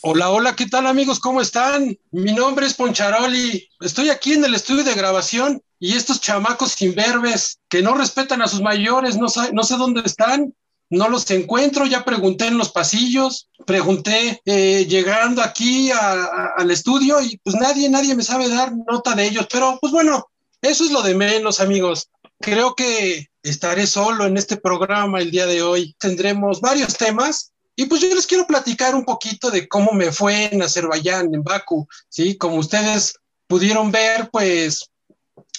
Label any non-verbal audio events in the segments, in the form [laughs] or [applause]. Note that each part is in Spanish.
Hola, hola, ¿qué tal amigos? ¿Cómo están? Mi nombre es Poncharoli. Estoy aquí en el estudio de grabación y estos chamacos imberbes que no respetan a sus mayores, no sé dónde están, no los encuentro, ya pregunté en los pasillos, pregunté eh, llegando aquí al estudio y pues nadie, nadie me sabe dar nota de ellos, pero pues bueno, eso es lo de menos amigos. Creo que estaré solo en este programa el día de hoy. Tendremos varios temas y pues yo les quiero platicar un poquito de cómo me fue en Azerbaiyán, en Bakú, ¿sí? Como ustedes pudieron ver, pues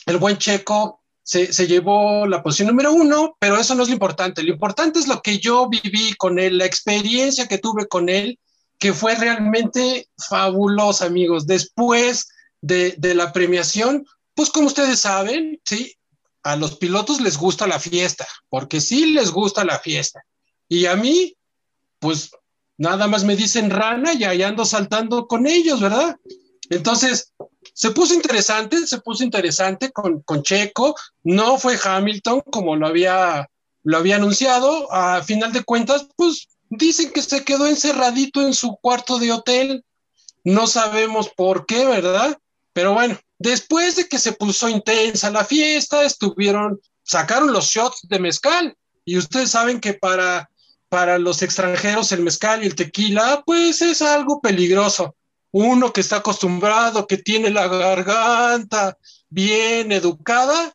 el buen Checo se, llevó la posición número uno, pero eso no es lo importante. Lo importante es lo que yo viví con él, la experiencia que tuve con él, que fue realmente fabulosa, amigos. Después de, de la premiación, pues como ustedes saben, ¿sí? A los pilotos les gusta la fiesta, porque sí les gusta la fiesta. Y a mí, pues nada más me dicen rana y ahí ando saltando con ellos, ¿verdad? Entonces, se puso interesante, se puso interesante con, con Checo, no fue Hamilton como lo había, lo había anunciado, a final de cuentas, pues dicen que se quedó encerradito en su cuarto de hotel, no sabemos por qué, ¿verdad? Pero bueno, después de que se puso intensa la fiesta, estuvieron, sacaron los shots de mezcal, y ustedes saben que para para los extranjeros el mezcal y el tequila, pues es algo peligroso. Uno que está acostumbrado, que tiene la garganta bien educada,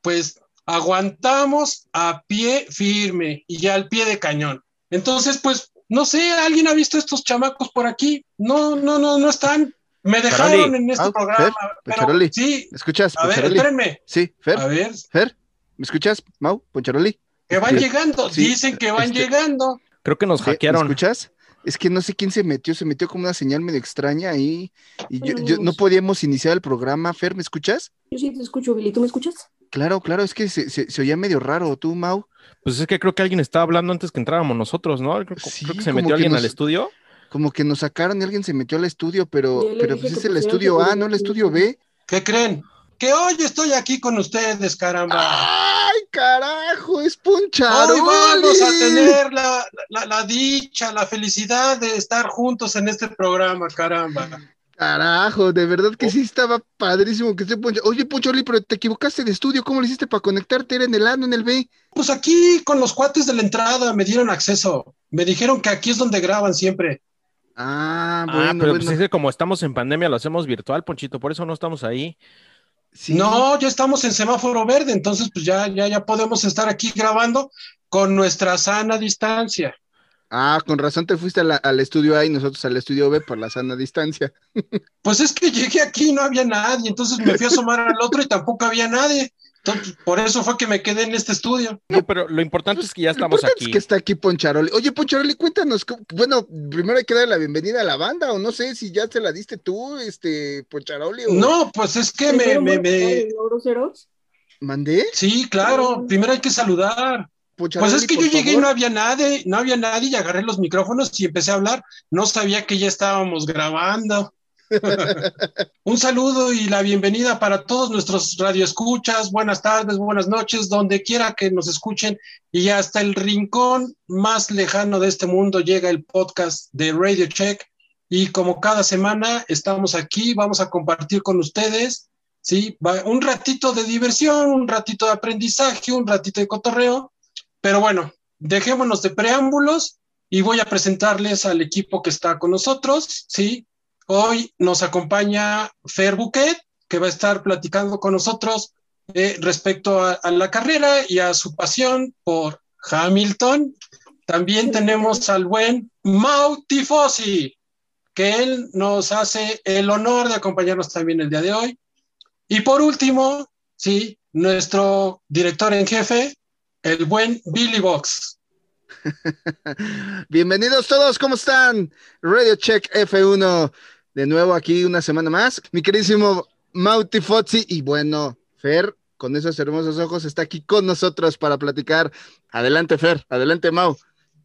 pues aguantamos a pie firme y ya al pie de cañón. Entonces, pues, no sé, ¿alguien ha visto estos chamacos por aquí? No, no, no, no están. Me dejaron Charoli. en este Ah, programa. Fer, pero sí, ¿Me escuchas, a ver, espérenme. Sí, Fer, A ver, Fer, ¿me escuchas, Mau, Poncharoli? que van llegando, sí, dicen que van este- llegando. Creo que nos ¿Me- ¿Me hackearon. escuchas? Es que no sé quién se metió, se metió como una señal medio extraña ahí y yo, yo- no Pues- podíamos iniciar el programa. Fer, ¿me escuchas? Yo sí te escucho, Billy. ¿Tú me escuchas? Claro, claro, es que se, se- se oía medio raro. ¿Tú, Mau? Pues es que creo que alguien estaba hablando antes que entráramos nosotros, ¿no? Creo, Sí, creo que se metió que alguien nos- al estudio. Como que nos sacaron y alguien se metió al estudio, pero, pero pues es el estudio A, no el estudio B. ¿Qué creen? Que hoy estoy aquí con ustedes, caramba. ¡Ay, carajo! ¡Es Hoy Poncharoli! vamos a tener la, la- la dicha, la felicidad de estar juntos en este programa, caramba. Carajo, de verdad Oh. que sí estaba padrísimo que esté Poncho. Oye, Poncharoli, pero te equivocaste de estudio. ¿Cómo le hiciste para conectarte? ¿Era en el A, no en el B? Pues aquí con los cuates de la entrada me dieron acceso. Me dijeron que aquí es donde graban siempre. Ah, ah, bueno, pero bueno. pues es que como estamos en pandemia, lo hacemos virtual, Ponchito, por eso no estamos ahí. Sí. No, ya estamos en semáforo verde, entonces pues ya, ya, ya podemos estar aquí grabando con nuestra sana distancia. Ah, con razón te fuiste la- al estudio A y nosotros al estudio B por la sana distancia. Pues es que llegué aquí y no había nadie, entonces me fui a asomar al otro y tampoco había nadie. Entonces, por eso fue que me quedé en este estudio. No, pero lo importante es que ya Lo estamos importante aquí. es que está aquí Poncharoli. Oye, Poncharoli, cuéntanos, ¿cómo- bueno, primero hay que darle la bienvenida a la banda, o no sé si ya te la diste tú, este, Poncharoli, o No, pues es que me, me, me- mandé. Sí, claro, primero hay que saludar. Poncharoli, Pues es que yo llegué y no había nadie, no había nadie y agarré los micrófonos y empecé a hablar. No sabía que ya estábamos grabando. [laughs] Un saludo y la bienvenida para todos nuestros radioescuchas. Buenas tardes, buenas noches, donde quiera que nos escuchen. Y hasta el rincón más lejano de este mundo llega el podcast de Radio Check. Y como cada semana estamos aquí, vamos a compartir con ustedes, ¿sí? Un ratito de diversión, un ratito de aprendizaje, un ratito de cotorreo. Pero bueno, dejémonos de preámbulos y voy a presentarles al equipo que está con nosotros, ¿sí? Hoy nos acompaña Fer Buquet, que va a estar platicando con nosotros eh, respecto a, a la carrera y a su pasión por Hamilton. También tenemos al buen Mau Tifosi, que él nos hace el honor de acompañarnos también el día de hoy. Y por último, sí, nuestro director en jefe, el buen Billy Box. [laughs] Bienvenidos todos, ¿cómo están? Radio Check F1, de nuevo aquí una semana más. Mi queridísimo Mauti Fozzi y bueno, Fer, con esos hermosos ojos, está aquí con nosotros para platicar. Adelante, Fer, adelante, Mau.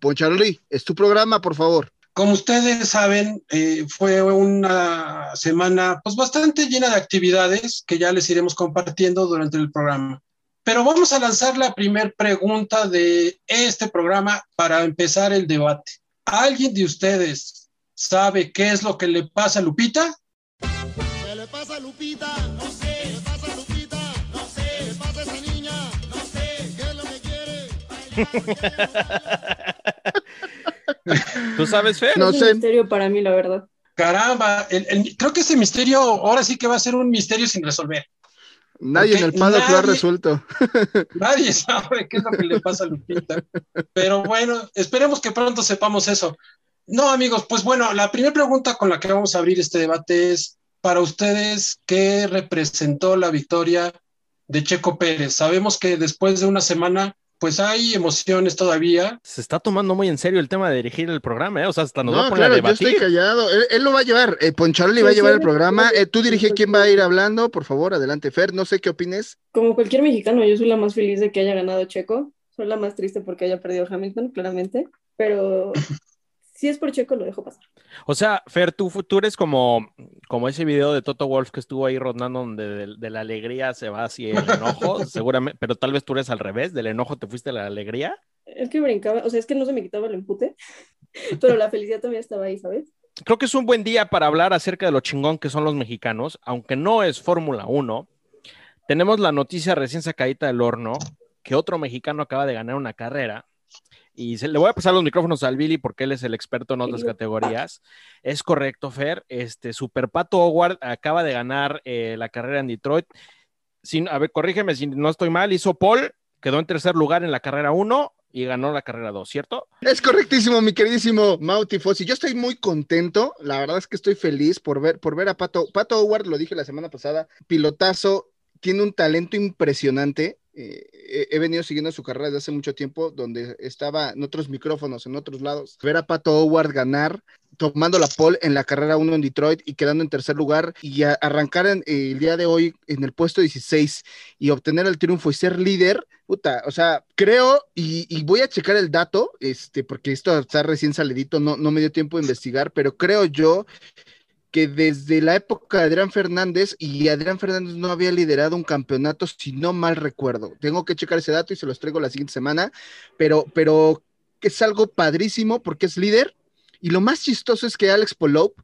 Poncharoli, es tu programa, por favor. Como ustedes saben, eh, fue una semana pues bastante llena de actividades que ya les iremos compartiendo durante el programa. Pero vamos a lanzar la primera pregunta de este programa para empezar el debate. ¿Alguien de ustedes sabe qué es lo que le pasa a Lupita? ¿Qué le pasa a Lupita? No sé. ¿Qué le pasa a Lupita? No sé. ¿Qué le pasa a esa niña? No sé. ¿Qué es lo que quiere? ¿Tú sabes, Fer? No es sé. un misterio para mí, la verdad. Caramba, el- el- creo que ese misterio ahora sí que va a ser un misterio sin resolver. Nadie en el paddock lo ha resuelto. [laughs] Nadie sabe qué es lo que le pasa a Lupita. Pero bueno, esperemos que pronto sepamos eso. No, amigos, pues bueno, la primera pregunta con la que vamos a abrir este debate es para ustedes, ¿qué representó la victoria de Checo Pérez? Sabemos que después de una semana, pues hay emociones todavía. Se está tomando muy en serio el tema de dirigir el programa, ¿eh? O sea, hasta nos va a No, poner claro, a yo estoy callado. Él, él lo va a llevar. Eh, Poncharoli va a llevar sí, el programa. sí, Eh, tú dirige quién va a ir hablando, por favor, adelante, Fer. No sé qué opines. Como cualquier mexicano, yo soy la más feliz de que haya ganado Checo. Soy la más triste porque haya perdido Hamilton, claramente. Pero si es por Checo, lo dejo pasar. O sea, Fer, tú, tú eres como, como ese video de Toto Wolf que estuvo ahí rondando donde de, de la alegría se va hacia el enojo, [laughs] seguramente, pero tal vez tú eres al revés, del enojo te fuiste a la alegría. Es que brincaba, o sea, es que no se me quitaba el empute, pero la felicidad también estaba ahí, ¿sabes? Creo que es un buen día para hablar acerca de lo chingón que son los mexicanos, aunque no es Fórmula 1. Tenemos la noticia recién sacadita del horno que otro mexicano acaba de ganar una carrera. Y se, le voy a pasar los micrófonos al Billy porque él es el experto en otras categorías. Es correcto, Fer. Este Super Pato Howard acaba de ganar eh, la carrera en Detroit. Sin, a ver, corrígeme si no estoy mal. Hizo Paul, quedó en tercer lugar en la carrera 1 y ganó la carrera 2, ¿cierto? Es correctísimo, mi queridísimo Mauti Fossi. Yo estoy muy contento. La verdad es que estoy feliz por ver, por ver a Pato. Pato Howard, lo dije la semana pasada, pilotazo, tiene un talento impresionante. Eh, he- venido siguiendo su carrera desde hace mucho tiempo, donde estaba en otros micrófonos, en otros lados. Ver a Pato Howard ganar, tomando la pole en la carrera 1 en Detroit y quedando en tercer lugar y arrancar en- el día de hoy en el puesto 16 y obtener el triunfo y ser líder, puta, o sea, creo y, y voy a checar el dato, este, porque esto está recién salidito, no, no me dio tiempo de investigar, pero creo yo que desde la época de Adrián Fernández y Adrián Fernández no había liderado un campeonato, si no mal recuerdo. Tengo que checar ese dato y se los traigo la siguiente semana, pero, pero es algo padrísimo porque es líder. Y lo más chistoso es que Alex Polop,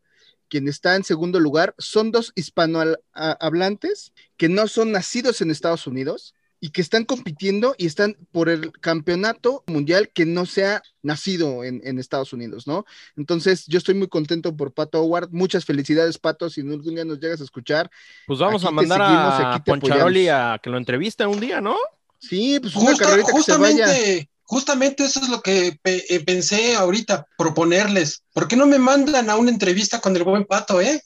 quien está en segundo lugar, son dos hispanohablantes que no son nacidos en Estados Unidos y que están compitiendo y están por el campeonato mundial que no sea nacido en, en Estados Unidos, ¿no? Entonces, yo estoy muy contento por Pato Howard. Muchas felicidades, Pato. Si algún día nos llegas a escuchar, Pues vamos a mandar seguimos, a Poncharoli a que lo entreviste un día, ¿no? sí, pues una Justa- carrerita que se vaya. justamente, justamente eso es lo que pe- eh, pensé ahorita, proponerles. ¿Por qué no me mandan a una entrevista con el buen pato, eh?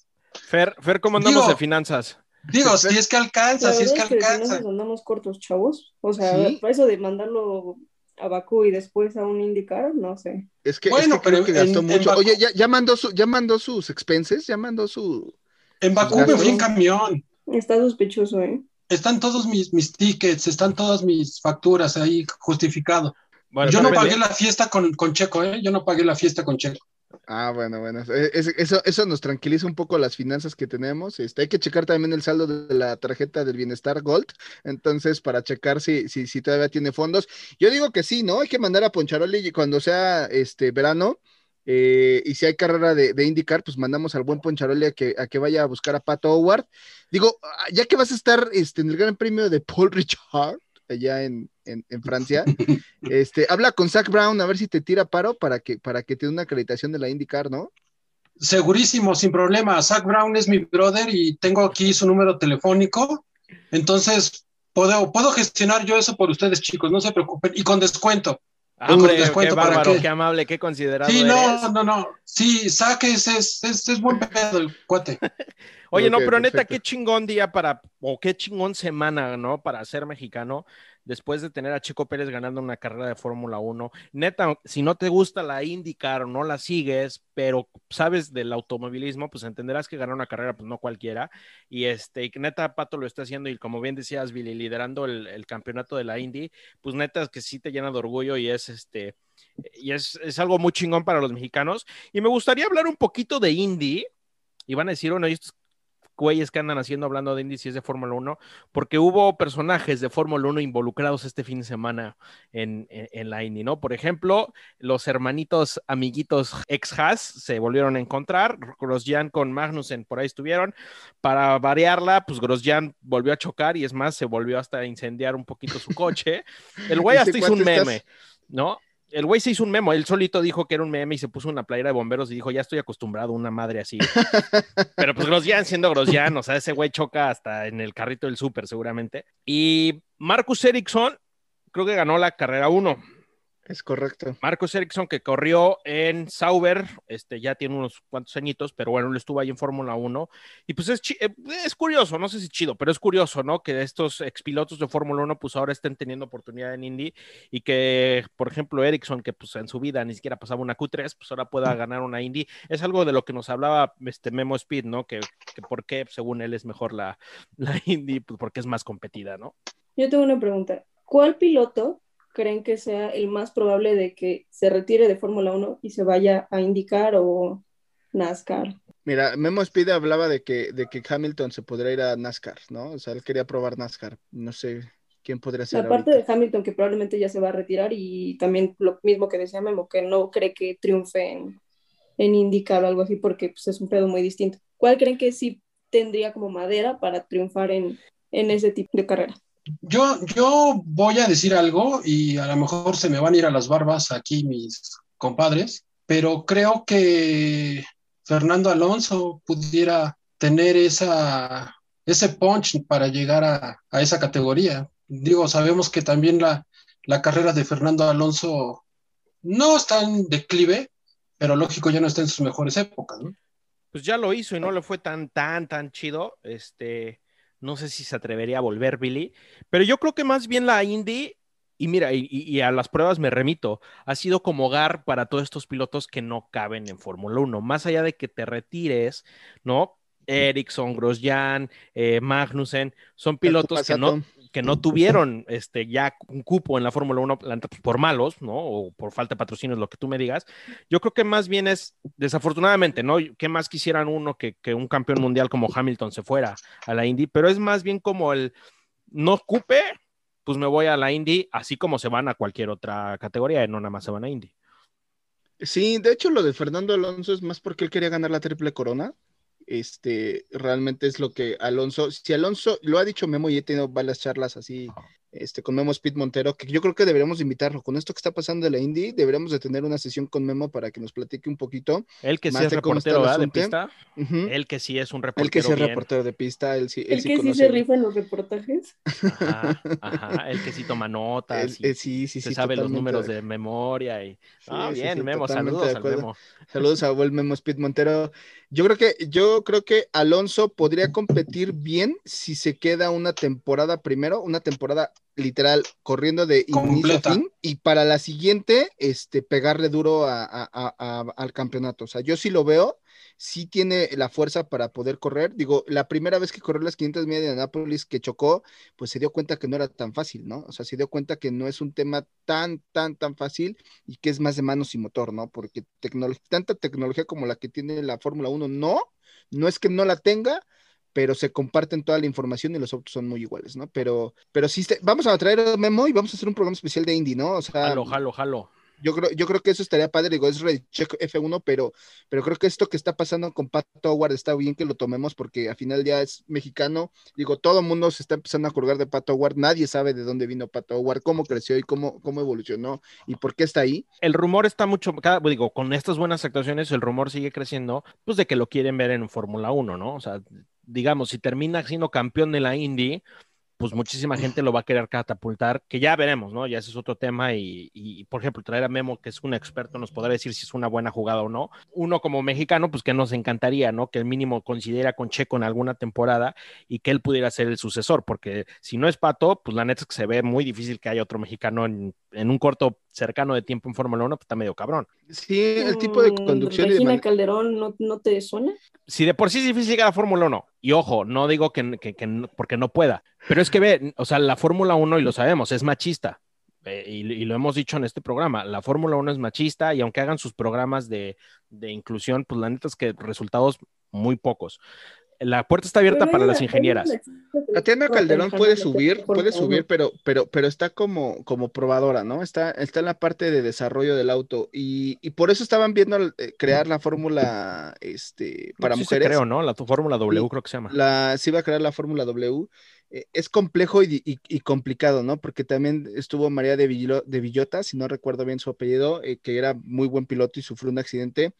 Fer, Fer ¿cómo andamos Digo, de finanzas? Digo, si es que alcanza, si es que es que alcanza. nos andamos cortos, chavos. O sea, Sí. para eso de mandarlo a Bakú y después a un IndyCar, no sé. Es que, Bueno, es que creo pero que gastó en- mucho. Oye, ya, ya mandó su, ya mandó sus expenses, ya mandó su. En Bakú me fui en camión. Está sospechoso, ¿eh? Están todos mis, mis tickets, están todas mis facturas ahí justificado. Bueno, Yo no pagué la fiesta con, con Checo, ¿eh? Yo no pagué la fiesta con Checo. Ah, bueno, bueno. es- eso, eso nos tranquiliza un poco las finanzas que tenemos. Este, hay que checar también el saldo de la tarjeta del bienestar Gold. Entonces, para checar si, si, si todavía tiene fondos. Yo digo que sí, ¿no? Hay que mandar a Poncharoli cuando sea este verano. eh, y si hay carrera de, IndyCar, pues mandamos al buen Poncharoli a que, a que vaya a buscar a Pato Howard. Digo, ah, ya que vas a estar este, en el Gran Premio de Paul Richard, allá en, en, en Francia, este, habla con Zach Brown a ver si te tira paro para que, para que te dé una acreditación de la IndyCar, ¿no? Segurísimo, sin problema. Zach Brown es mi brother y tengo aquí su número telefónico. Entonces, puedo, puedo gestionar yo eso por ustedes, chicos, no se preocupen. Y con descuento. Ah, Hombre, Con qué descuento, ¿para bárbaro, qué? qué amable, qué considerado Sí, eres. no, no, no. Sí, Zach es, es, buen pedo el cuate. [laughs] Oye, no, pero neta, perfecto. qué chingón día para, o qué chingón semana, ¿no? Para ser mexicano, después de tener a Chico Pérez ganando una carrera de Fórmula 1. Neta, si no te gusta la IndyCar o no la sigues, pero sabes del automovilismo, pues entenderás que ganar una carrera, pues no cualquiera. Y este, y que neta, Pato lo está haciendo, y como bien decías, Billy, liderando el, el campeonato de la Indy, pues neta es que sí te llena de orgullo y es este y es, es algo muy chingón para los mexicanos. Y me gustaría hablar un poquito de Indy. Y van a decir, bueno, ¿y estos güeyes que andan haciendo hablando de Indy si es de Fórmula 1? Porque hubo personajes de Fórmula 1 involucrados este fin de semana en, en- en la Indy, ¿no? Por ejemplo, los hermanitos, amiguitos ex-Haas se volvieron a encontrar. Grosjean con Magnussen por ahí estuvieron. Para variarla, pues Grosjean volvió a chocar y es más, se volvió hasta a incendiar un poquito su coche. [laughs] El güey hasta hizo un estás- meme, ¿no? El güey se hizo un memo, él solito dijo que era un meme y se puso una playera de bomberos y dijo, ya estoy acostumbrado a una madre así. [laughs] Pero pues Grosjean siendo Grosjean, o sea, ese güey choca hasta en el carrito del súper seguramente. Y Marcus Ericsson creo que ganó la carrera 1. Es correcto. Marcus Ericsson que corrió en Sauber, este ya tiene unos cuantos añitos, pero bueno, él estuvo ahí en Fórmula 1 y pues es, eh, es curioso, no sé si chido, pero es curioso, ¿no? Que estos expilotos de Fórmula 1 pues ahora estén teniendo oportunidad en Indy y que, por ejemplo, Ericsson que pues en su vida ni siquiera pasaba una Q3, pues ahora pueda ganar una Indy. Es algo de lo que nos hablaba este Memo Speed, ¿no? Que, que por qué, según él, es mejor la, [laughs] la Indy, pues porque es más competida, ¿no? Yo tengo una pregunta. ¿Cuál piloto creen que sea el más probable de que se retire de Fórmula 1 y se vaya a indicar o NASCAR? Mira, Memo Speed hablaba de que, de que Hamilton se podría ir a NASCAR, ¿no? O sea, él quería probar NASCAR. No sé quién podría ser La parte ahorita. de Hamilton que probablemente ya se va a retirar y también lo mismo que decía Memo, que no cree que triunfe en, en IndyCar o algo así porque pues, es un pedo muy distinto. ¿Cuál creen que sí tendría como madera para triunfar en, en ese tipo de carrera? Yo, yo voy a decir algo y a lo mejor se me van a ir a las barbas aquí mis compadres, pero creo que Fernando Alonso pudiera tener esa, ese punch para llegar a, a esa categoría. Digo, sabemos que también la, la carrera de Fernando Alonso no está en declive, pero lógico ya no está en sus mejores épocas, pues ya lo hizo y no le fue tan, tan, tan chido. Este, no sé si se atrevería a volver Billy, pero yo creo que más bien la Indy, y mira, y, y a las pruebas me remito, ha sido como hogar para todos estos pilotos que no caben en Fórmula 1. Más allá de que te retires, ¿no? Ericsson, Grosjean, eh, Magnussen, son pilotos que no, que no tuvieron este, ya un cupo en la Fórmula 1 la neta, pues, por malos, ¿no? O por falta de patrocinios, lo que tú me digas. Yo creo que más bien es, desafortunadamente, ¿no? ¿Qué más quisieran uno que, que un campeón mundial como Hamilton se fuera a la Indy? Pero es más bien como el no cupe, pues me voy a la Indy, así como se van a cualquier otra categoría, no nada más se van a Indy. Sí, de hecho lo de Fernando Alonso es más porque él quería ganar la triple corona. Este, realmente es lo que Alonso, si Alonso, lo ha dicho Memo y he tenido varias charlas así, este, con Memo Speed Montero, que yo creo que deberíamos invitarlo. Con esto que está pasando de la Indy, deberíamos de tener una sesión con Memo para que nos platique un poquito. Él que sí es reportero el de pista, él que sí es un Él que reportero. sí es bien. reportero de pista, él sí, él El sí que sí conoce. se rifa en los reportajes. Ajá, ajá, el que sí toma notas. y él sí, sí, se sí, sabe los números de- de memoria y ah, Sí, sí, bien, sí, Memo, saludos al. Memo. Saludos a Memo Speed Montero. Yo creo que, yo creo que Alonso podría competir bien si se queda una temporada primero, una temporada literal corriendo de inicio a fin y para la siguiente, este, pegarle duro a- a- a- a- al campeonato. O sea, yo sí lo veo, sí tiene la fuerza para poder correr. Digo, la primera vez que corrió las 500 millas de Anápolis que chocó, pues se dio cuenta que no era tan fácil, ¿no? O sea, se dio cuenta que no es un tema tan, tan, tan fácil y que es más de manos y motor, ¿no? Porque tanta tecnología como la que tiene la Fórmula 1, no, no es que no la tenga, pero se comparten toda la información y los autos son muy iguales, ¿no? Pero, pero sí, vamos a traer a Memo y vamos a hacer un programa especial de Indy, ¿no? O sea, Jalo, jalo, jalo. Yo creo, yo creo que eso estaría padre, digo, es Ready Check F1, pero, pero creo que esto que está pasando con Pato Howard está bien que lo tomemos porque al final ya es mexicano. Digo, todo el mundo se está empezando a colgar de Pato Howard, nadie sabe de dónde vino Pato Howard, cómo creció y cómo, cómo evolucionó y por qué está ahí. El rumor está mucho, cada, digo, con estas buenas actuaciones, el rumor sigue creciendo, pues de que lo quieren ver en Fórmula 1, ¿no? O sea, digamos, si termina siendo campeón de la Indy, pues muchísima gente lo va a querer catapultar, que ya veremos, ¿no? Ya ese es otro tema y, y, por ejemplo, traer a Memo, que es un experto, nos podrá decir si es una buena jugada o no. Uno como mexicano, pues que nos encantaría, ¿no? Que el mínimo considera con Checo en alguna temporada y que él pudiera ser el sucesor, porque si no es Pato, pues la neta es que se ve muy difícil que haya otro mexicano en, en un corto cercano de tiempo en Fórmula 1, pues está medio cabrón. Sí, el tipo de Mm, conducción y de Regina man- Calderón, ¿no, ¿no te suena? si de por sí es difícil llegar a Fórmula 1, y ojo, no digo que, que- que no- porque no pueda, pero es que ve, o sea, la Fórmula 1, y lo sabemos, es machista. eh, y, y lo hemos dicho en este programa, la Fórmula 1 es machista y aunque hagan sus programas de, de inclusión, pues la neta es que resultados muy pocos. La puerta está abierta Pero para las ingenieras. una- Tatiana Calderón puede subir, puede subir, pero, pero, pero está como, como probadora, ¿no? Está, está en la parte de desarrollo del auto y, y por eso estaban viendo eh, crear la fórmula este, para No, sí mujeres. creo, ¿no? La Fórmula W creo que se llama. La, se iba a crear la Fórmula W. Eh, es complejo y, y- y complicado, ¿no? Porque también estuvo María de, Villlo- de Villota, si no recuerdo bien su apellido, eh, que era muy buen piloto y sufrió un accidente.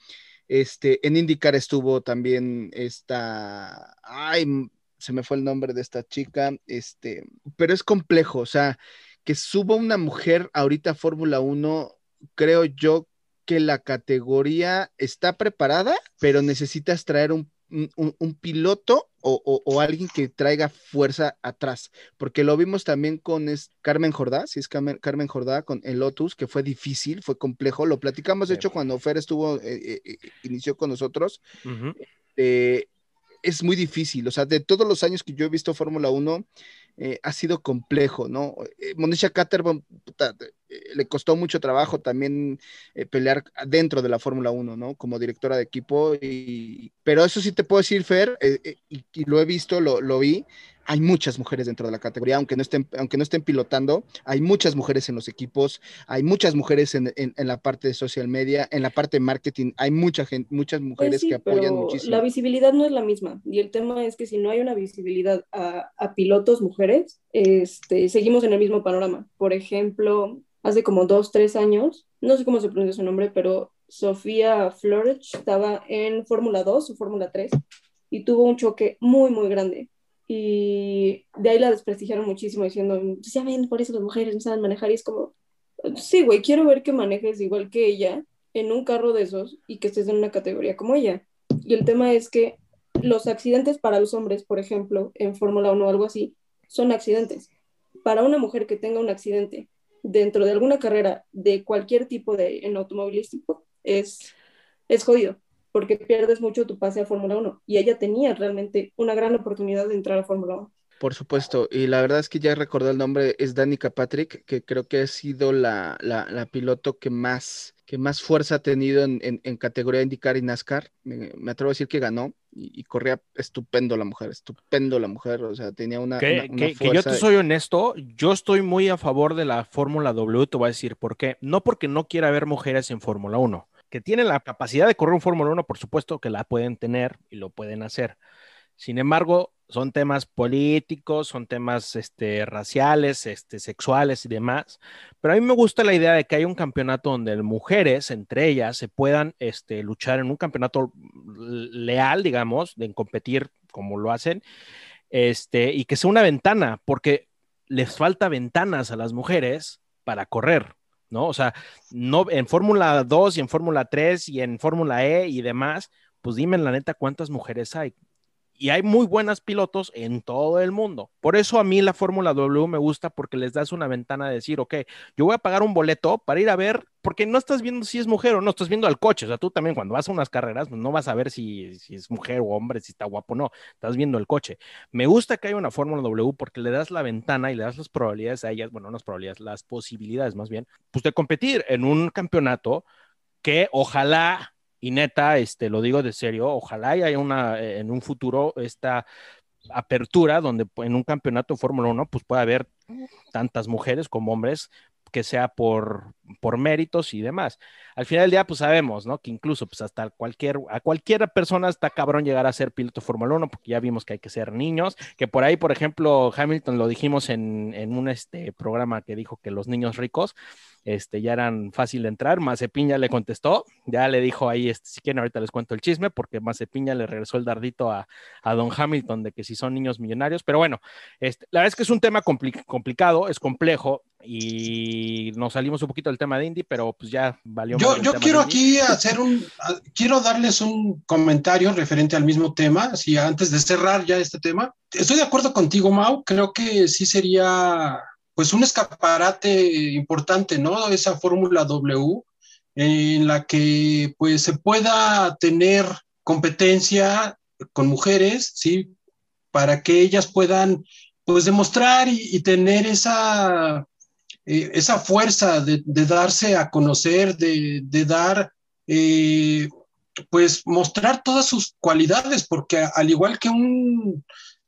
Este, en IndyCar estuvo también esta, ay, se me fue el nombre de esta chica, este, pero es complejo, o sea, que suba una mujer ahorita Fórmula 1, creo yo que la categoría está preparada, pero necesitas traer un, un- piloto o, o- o alguien que traiga fuerza atrás, porque lo vimos también con es- Carmen Jordá, si es Carmen, Carmen Jordá con el Lotus, que fue difícil, fue complejo, lo platicamos de hecho cuando Fer estuvo, eh, eh, eh, inició con nosotros, eh, es muy difícil, o sea, de todos los años que yo he visto Fórmula 1, eh, ha sido complejo, ¿no? Eh, Monisha eh, le costó mucho trabajo también eh, pelear dentro de la Fórmula 1, ¿no? Como directora de equipo, y, pero eso sí te puedo decir, Fer, eh, y, y lo he visto, lo, lo vi, hay muchas mujeres dentro de la categoría, aunque no estén, aunque no estén pilotando, hay muchas mujeres en los equipos, hay muchas mujeres en, en- en la parte de social media, en la parte de marketing, hay mucha gente, muchas Pues mujeres sí, que apoyan pero muchísimo. La visibilidad no es la misma. Y el tema es que si no hay una visibilidad a, a pilotos mujeres, este, seguimos en el mismo panorama. Por ejemplo, hace como dos, tres años, no sé cómo se pronuncia su nombre, pero Sofía Florich estaba en Fórmula 2 o Fórmula 3 y tuvo un choque muy, muy grande. Y de ahí la desprestigiaron muchísimo diciendo, "Pues ya ven, por eso las mujeres no saben manejar. Y es como, sí, güey, quiero ver que manejes igual que ella en un carro de esos y que estés en una categoría como ella. Y el tema es que los accidentes para los hombres, por ejemplo, en Fórmula 1 o algo así, son accidentes. Para una mujer que tenga un accidente dentro de alguna carrera de cualquier tipo de en automovilístico, es, es jodido, porque pierdes mucho tu pase a Fórmula 1. Y ella tenía realmente una gran oportunidad de entrar a Fórmula 1. Por supuesto, y la verdad es que ya recordé el nombre, es Danica Patrick, que creo que ha sido la, la, la piloto que más, que más fuerza ha tenido en, en, en categoría IndyCar y NASCAR. Me, me atrevo a decir que ganó y, y corría estupendo la mujer, estupendo la mujer, o sea, tenía una, Que, una- una que- que yo te soy honesto, yo estoy muy a favor de la Fórmula W, te voy a decir por qué. No porque no quiera ver mujeres en Fórmula 1, que tienen la capacidad de correr un Fórmula 1, por supuesto que la pueden tener y lo pueden hacer. Sin embargo, son temas políticos, son temas este, raciales, este, sexuales y demás. Pero a mí me gusta la idea de que hay un campeonato donde mujeres, entre ellas, se puedan este, luchar en un campeonato leal, digamos, de competir como lo hacen, este, y que sea una ventana, porque les falta ventanas a las mujeres para correr, ¿no? O sea, no, en Fórmula 2 y en Fórmula 3 y en Fórmula E y demás, pues dime la neta cuántas mujeres hay. Y hay muy buenas pilotos en todo el mundo. Por eso a mí la Fórmula W me gusta porque les das una ventana de decir, ok, yo voy a pagar un boleto para ir a ver, porque no estás viendo si es mujer o no, estás viendo al coche. O sea, tú también cuando vas a unas carreras, pues no vas a ver si, si es mujer o hombre, si está guapo o no, estás viendo el coche. Me gusta que haya una Fórmula W porque le das la ventana y le das las probabilidades a ellas, bueno, no las probabilidades, las posibilidades más bien, pues de competir en un campeonato que ojalá y neta, este, lo digo de serio, ojalá haya una, eh, en un futuro esta apertura donde en un campeonato de Fórmula 1 pues pueda haber tantas mujeres como hombres que sea por, por méritos y demás. Al final del día, pues sabemos, ¿no? Que incluso pues hasta cualquier, a cualquier persona está cabrón llegar a ser piloto Fórmula 1, porque ya vimos que hay que ser niños, que por ahí, por ejemplo, Hamilton lo dijimos en, en un este, programa que dijo que los niños ricos este, ya eran fácil de entrar. Mazepin ya le contestó, ya le dijo ahí, este, si quieren ahorita les cuento el chisme, porque Mazepin ya le regresó el dardito a, a Don Hamilton de que si son niños millonarios, pero bueno, este, la verdad es que es un tema compli complicado, es complejo y nos salimos un poquito del tema de Indy, pero pues ya valió. Yo, yo quiero aquí hacer un, a- quiero darles un comentario referente al mismo tema, así antes de cerrar ya este tema. Estoy de acuerdo contigo, Mau, creo que sí sería pues un escaparate importante, ¿no? Esa Fórmula W en la que pues se pueda tener competencia con mujeres, ¿sí? Para que ellas puedan pues demostrar y, y tener esa eh, esa fuerza de, darse a conocer, de, de dar, eh, pues mostrar todas sus cualidades, porque al igual que un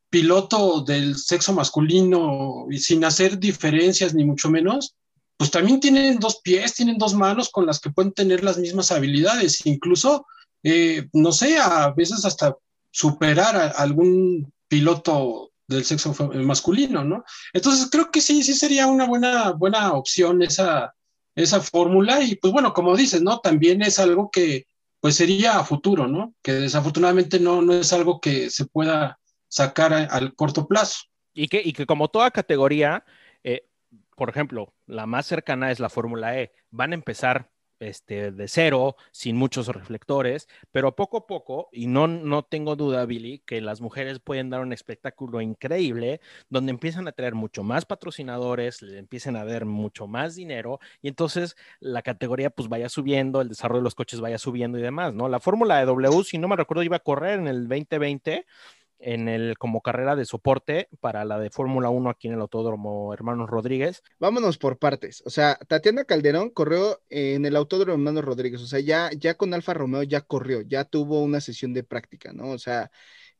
piloto del sexo masculino y sin hacer diferencias ni mucho menos, pues también tienen dos pies, tienen dos manos con las que pueden tener las mismas habilidades, incluso, eh, no sé, a veces hasta superar a algún piloto del sexo masculino, ¿no? Entonces creo que sí, sí sería una buena, buena opción esa, esa fórmula y pues bueno, como dices, ¿no? También es algo que pues sería a futuro, ¿no? Que desafortunadamente no, no es algo que se pueda sacar al corto plazo. Y que, y que como toda categoría, eh, por ejemplo, la más cercana es la Fórmula E. Van a empezar este, de cero, sin muchos reflectores, pero poco a poco, y no, no tengo duda, Billy, que las mujeres pueden dar un espectáculo increíble, donde empiezan a traer mucho más patrocinadores, le empiecen a dar mucho más dinero, y entonces la categoría pues vaya subiendo, el desarrollo de los coches vaya subiendo y demás, ¿no? La Fórmula de W, si no me recuerdo, iba a correr en el 2020 en el como carrera de soporte para la de Fórmula 1 aquí en el Autódromo Hermanos Rodríguez. Vámonos por partes. O sea, Tatiana Calderón corrió en el Autódromo Hermanos Rodríguez. O sea, ya, ya con Alfa Romeo ya corrió, ya tuvo una sesión de práctica, ¿no? O sea,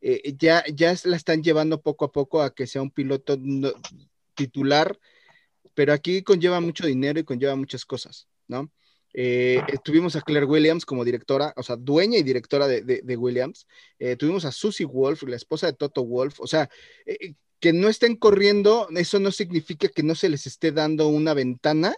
eh, ya, ya la están llevando poco a poco a que sea un piloto titular, pero aquí conlleva mucho dinero y conlleva muchas cosas, ¿no? Eh, tuvimos a Claire Williams como directora, o sea, dueña y directora de, de, Williams. Eh, tuvimos a Susie Wolf, la esposa de Toto Wolf. O sea, eh, que no estén corriendo, eso no significa que no se les esté dando una ventana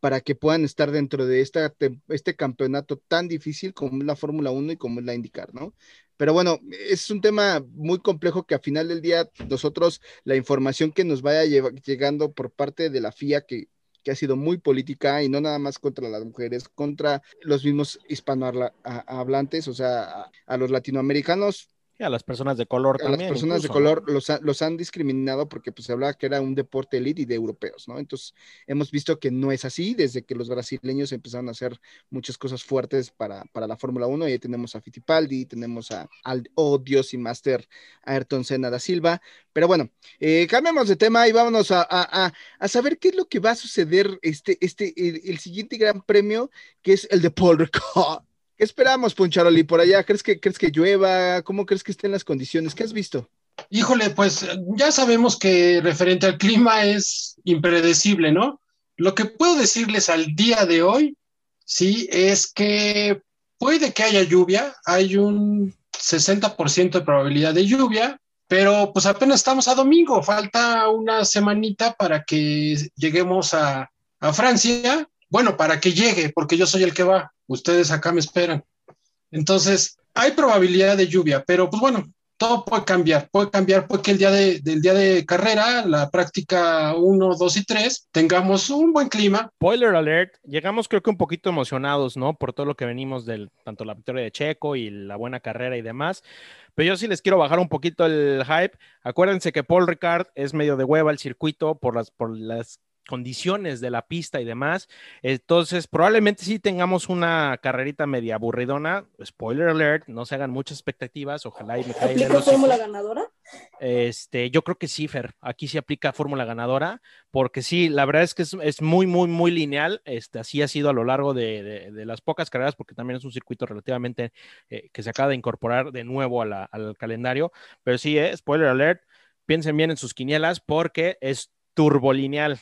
para que puedan estar dentro de esta, este campeonato tan difícil como la Fórmula 1 y como es la IndyCar, ¿no? Pero bueno, es un tema muy complejo que a final del día nosotros, la información que nos vaya llegando por parte de la FIA, que que ha sido muy política y no nada más contra las mujeres, contra los mismos hispanohablantes, o sea, a, a los latinoamericanos, y a las personas de color a también. las personas incluso, de color ¿no? los, ha, los, han discriminado porque pues se hablaba que era un deporte elite y de europeos, ¿no? Entonces hemos visto que no es así desde que los brasileños empezaron a hacer muchas cosas fuertes para, para la Fórmula 1 y ahí tenemos a Fittipaldi, tenemos a, al oh Dios y Master Ayrton Senna da Silva, pero bueno, eh, cambiamos de tema y vámonos a, a, a, saber qué es lo que va a suceder este, este, el, el siguiente gran premio que es el de Paul Ricard. ¿Qué esperamos, Poncharoli, por allá? ¿Crees que, ¿Crees que llueva? ¿Cómo crees que estén las condiciones? ¿Qué has visto? Híjole, pues ya sabemos que referente al clima es impredecible, ¿no? Lo que puedo decirles al día de hoy, sí, es que puede que haya lluvia, hay un 60% de probabilidad de lluvia, pero pues apenas estamos a domingo, falta una semanita para que lleguemos a, a Francia, bueno, para que llegue, porque yo soy el que va, ustedes acá me esperan. Entonces, hay probabilidad de lluvia, pero pues bueno, todo puede cambiar, puede cambiar, puede el día de, del día de carrera, la práctica 1, 2 y 3, tengamos un buen clima. Spoiler alert, llegamos creo que un poquito emocionados, ¿no? Por todo lo que venimos del, tanto la victoria de Checo y la buena carrera y demás. Pero yo sí les quiero bajar un poquito el hype. Acuérdense que Paul Ricard es medio de hueva el circuito por las, por las condiciones de la pista y demás. Entonces, probablemente sí tengamos una carrerita media aburridona. Spoiler alert, no se hagan muchas expectativas. Ojalá y me. ¿Aplica fórmula ganadora? Este, yo creo que sí, Fer. Aquí sí aplica fórmula ganadora, porque sí, la verdad es que es, es, muy, muy, muy lineal. Este, así ha sido a lo largo de, de, de las pocas carreras, porque también es un circuito relativamente eh, que se acaba de incorporar de nuevo a la, al calendario. Pero sí, eh, spoiler alert, piensen bien en sus quinielas, porque es turbolineal.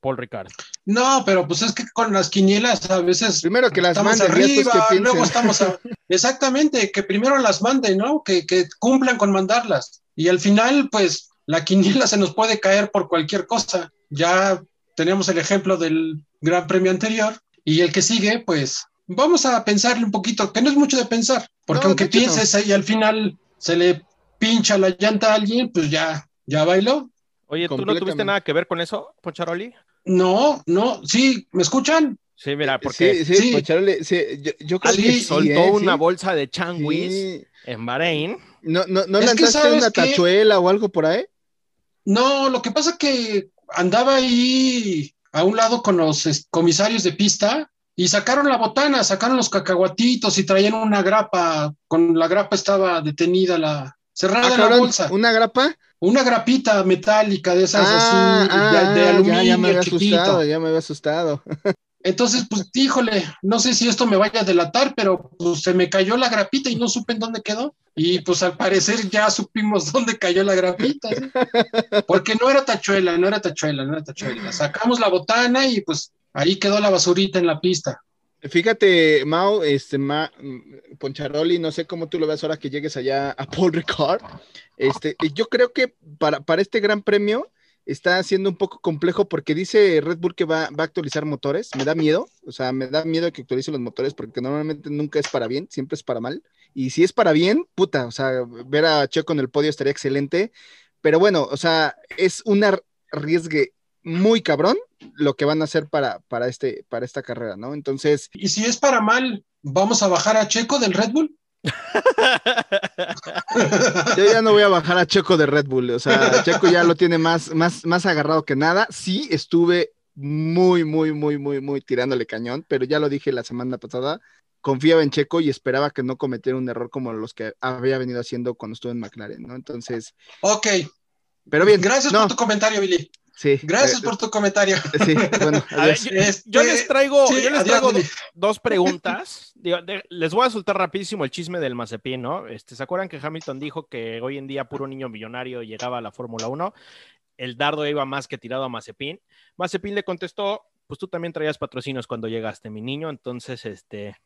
Paul Ricard. No, pero pues es que con las quinielas a veces primero que las estamos manden, arriba, que luego estamos a... [laughs] exactamente, que primero las manden, ¿no? Que, que, cumplan con mandarlas. Y al final, pues la quiniela se nos puede caer por cualquier cosa. Ya tenemos el ejemplo del Gran Premio anterior y el que sigue, pues vamos a pensarle un poquito, que no es mucho de pensar, porque no, aunque pienses no. ahí al final se le pincha la llanta a alguien, pues ya, ya bailó. Oye, ¿tú no tuviste nada que ver con eso, Poncharoli? No, no, sí, ¿me escuchan? Sí, mira, porque sí, sí, Poncharoli, sí, yo, yo creo alguien que soltó sí, una ¿sí? bolsa de changuis en Bahrein. ¿No, no, no lanzaste ¿sabes una qué? tachuela o algo por ahí? No, lo que pasa es que andaba ahí a un lado con los comisarios de pista y sacaron la botana, sacaron los cacahuatitos y traían una grapa, con la grapa estaba detenida la cerrada Ah, la bolsa. ¿Una grapa? Una grapita metálica de esas Ah, así, ah, de, de ah, ya, aluminio ya me había chiquito. asustado, ya me había asustado. Entonces, pues, híjole, no sé si esto me vaya a delatar, pero pues se me cayó la grapita y no supe en dónde quedó. Y pues al parecer ya supimos [laughs] dónde cayó la grapita. ¿sí? Porque no era tachuela, no era tachuela, no era tachuela. Sacamos la botana y pues ahí quedó la basurita en la pista. Fíjate, Mau, este, Ma- Poncharoli, no sé cómo tú lo ves ahora que llegues allá a Paul Ricard. Este, yo creo que para, para este gran premio está siendo un poco complejo porque dice Red Bull que va, va a actualizar motores. Me da miedo, o sea, me da miedo que actualice los motores porque normalmente nunca es para bien, siempre es para mal. Y si es para bien, puta, o sea, ver a Checo en el podio estaría excelente. Pero bueno, o sea, es un arriesgue muy cabrón lo que van a hacer para, para, este, para esta carrera, ¿no? Entonces, Y si es para mal, ¿vamos a bajar a Checo del Red Bull? [laughs] Yo ya no voy a bajar a Checo de Red Bull, o sea, Checo ya lo tiene más, más, más agarrado que nada. Sí, estuve muy, muy, muy, muy, muy tirándole cañón, pero ya lo dije la semana pasada, confiaba en Checo y esperaba que no cometiera un error como los que había venido haciendo cuando estuvo en McLaren, ¿no? Entonces, Ok, pero bien. gracias no, por tu comentario, Billy. Sí, Gracias eh, por tu comentario. Sí, bueno, A ver, adiós. yo, Este, yo les traigo, sí, yo les adiós, traigo Billy. do- dos preguntas. [laughs] Digo, de- les voy a soltar rapidísimo el chisme del Mazepin, ¿no? Este, ¿Se acuerdan que Hamilton dijo que hoy en día puro niño millonario llegaba a la Fórmula 1? El dardo iba más que tirado a Mazepin. Mazepin le contestó, pues tú también traías patrocinios cuando llegaste, mi niño. Entonces, este,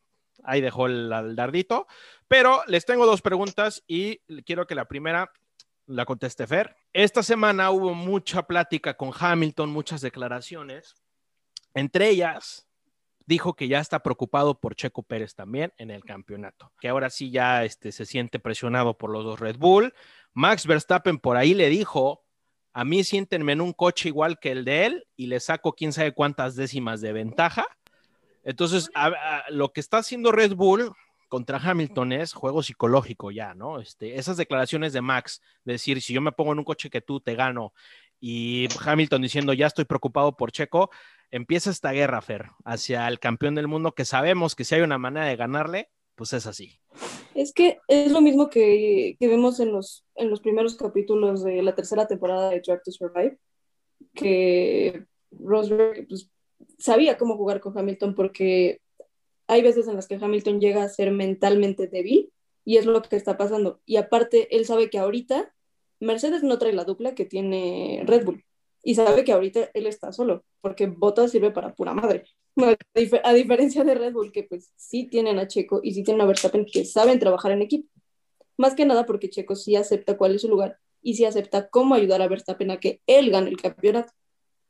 ahí dejó el, el dardito. Pero les tengo dos preguntas y quiero que la primera la conteste Fer. Esta semana hubo mucha plática con Hamilton, muchas declaraciones. Entre ellas, dijo que ya está preocupado por Checo Pérez también en el campeonato, que ahora sí ya este, se siente presionado por los dos Red Bull. Max Verstappen por ahí le dijo, a mí siéntenme en un coche igual que el de él y le saco quién sabe cuántas décimas de ventaja. Entonces, lo que está haciendo Red Bull contra Hamilton es juego psicológico ya, ¿no? Este, esas declaraciones de Max, de decir, si yo me pongo en un coche que tú te gano, y Hamilton diciendo, ya estoy preocupado por Checo, empieza esta guerra, Fer, hacia el campeón del mundo, que sabemos que si hay una manera de ganarle, pues es así. Es que es lo mismo que, vemos en los, en los primeros capítulos de la tercera temporada de Drive to Survive, que Rosberg pues, sabía cómo jugar con Hamilton porque hay veces en las que Hamilton llega a ser mentalmente débil y es lo que está pasando. Y aparte, él sabe que ahorita Mercedes no trae la dupla que tiene Red Bull y sabe que ahorita él está solo porque Bottas sirve para pura madre. A dif- a diferencia de Red Bull, que pues sí tienen a Checo y sí tienen a Verstappen que saben trabajar en equipo. Más que nada porque Checo sí acepta cuál es su lugar y sí acepta cómo ayudar a Verstappen a que él gane el campeonato.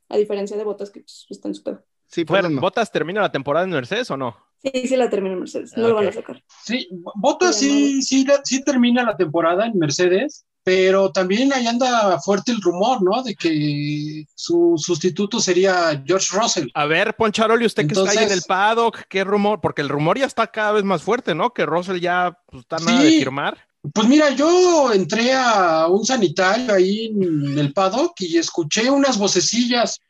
A diferencia de Bottas, que pues, está en su pedo. Sí, no. ¿Botas termina la temporada en Mercedes o no? Sí, sí la termina Mercedes, no lo van a sacar. Sí, Bottas sí, sí, sí termina la temporada en Mercedes, pero también ahí anda fuerte el rumor, ¿no? De que su sustituto sería George Russell. A ver, Poncharoli, usted que está ahí en el paddock, ¿qué rumor? Porque el rumor ya está cada vez más fuerte, ¿no? Que Russell ya pues, está nada de Sí. firmar. Pues mira, yo entré a un sanitario ahí en el paddock y escuché unas vocecillas.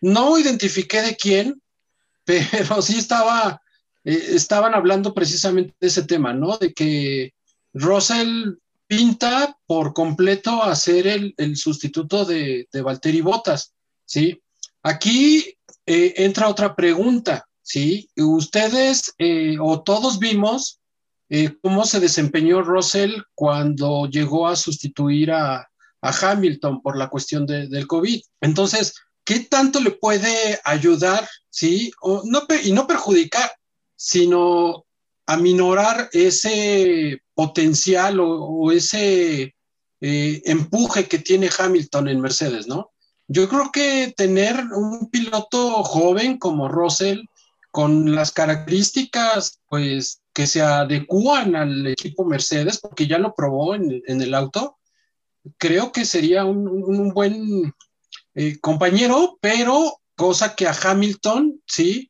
No identifiqué de quién, [laughs] pero sí estaba, eh, estaban hablando precisamente de ese tema, ¿no? De que Russell pinta por completo a ser el, sustituto de, de Valtteri Bottas, ¿sí? Aquí eh, entra otra pregunta, ¿sí? Ustedes eh, o todos vimos cómo se desempeñó Russell cuando llegó a sustituir a, Hamilton por la cuestión de- del COVID. Entonces, ¿qué tanto le puede ayudar, sí? O no, y no perjudicar, sino aminorar ese potencial o, ese eh, empuje que tiene Hamilton en Mercedes, ¿no? Yo creo que tener un piloto joven como Russell, con las características, pues, que se adecúan al equipo Mercedes, porque ya lo probó en, el auto, creo que sería un buen eh, compañero, pero cosa que a Hamilton, sí,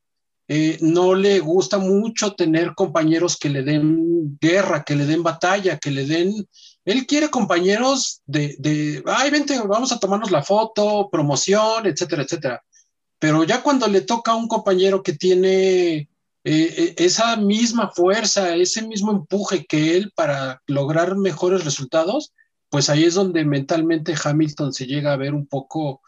eh, no le gusta mucho tener compañeros que le den guerra, que le den batalla, que le den... Él quiere compañeros de, de, ay, vente, vamos a tomarnos la foto, promoción, etcétera, etcétera. Pero ya cuando le toca a un compañero que tiene eh, eh, esa misma fuerza, ese mismo empuje que él para lograr mejores resultados, pues ahí es donde mentalmente Hamilton se llega a ver un poco,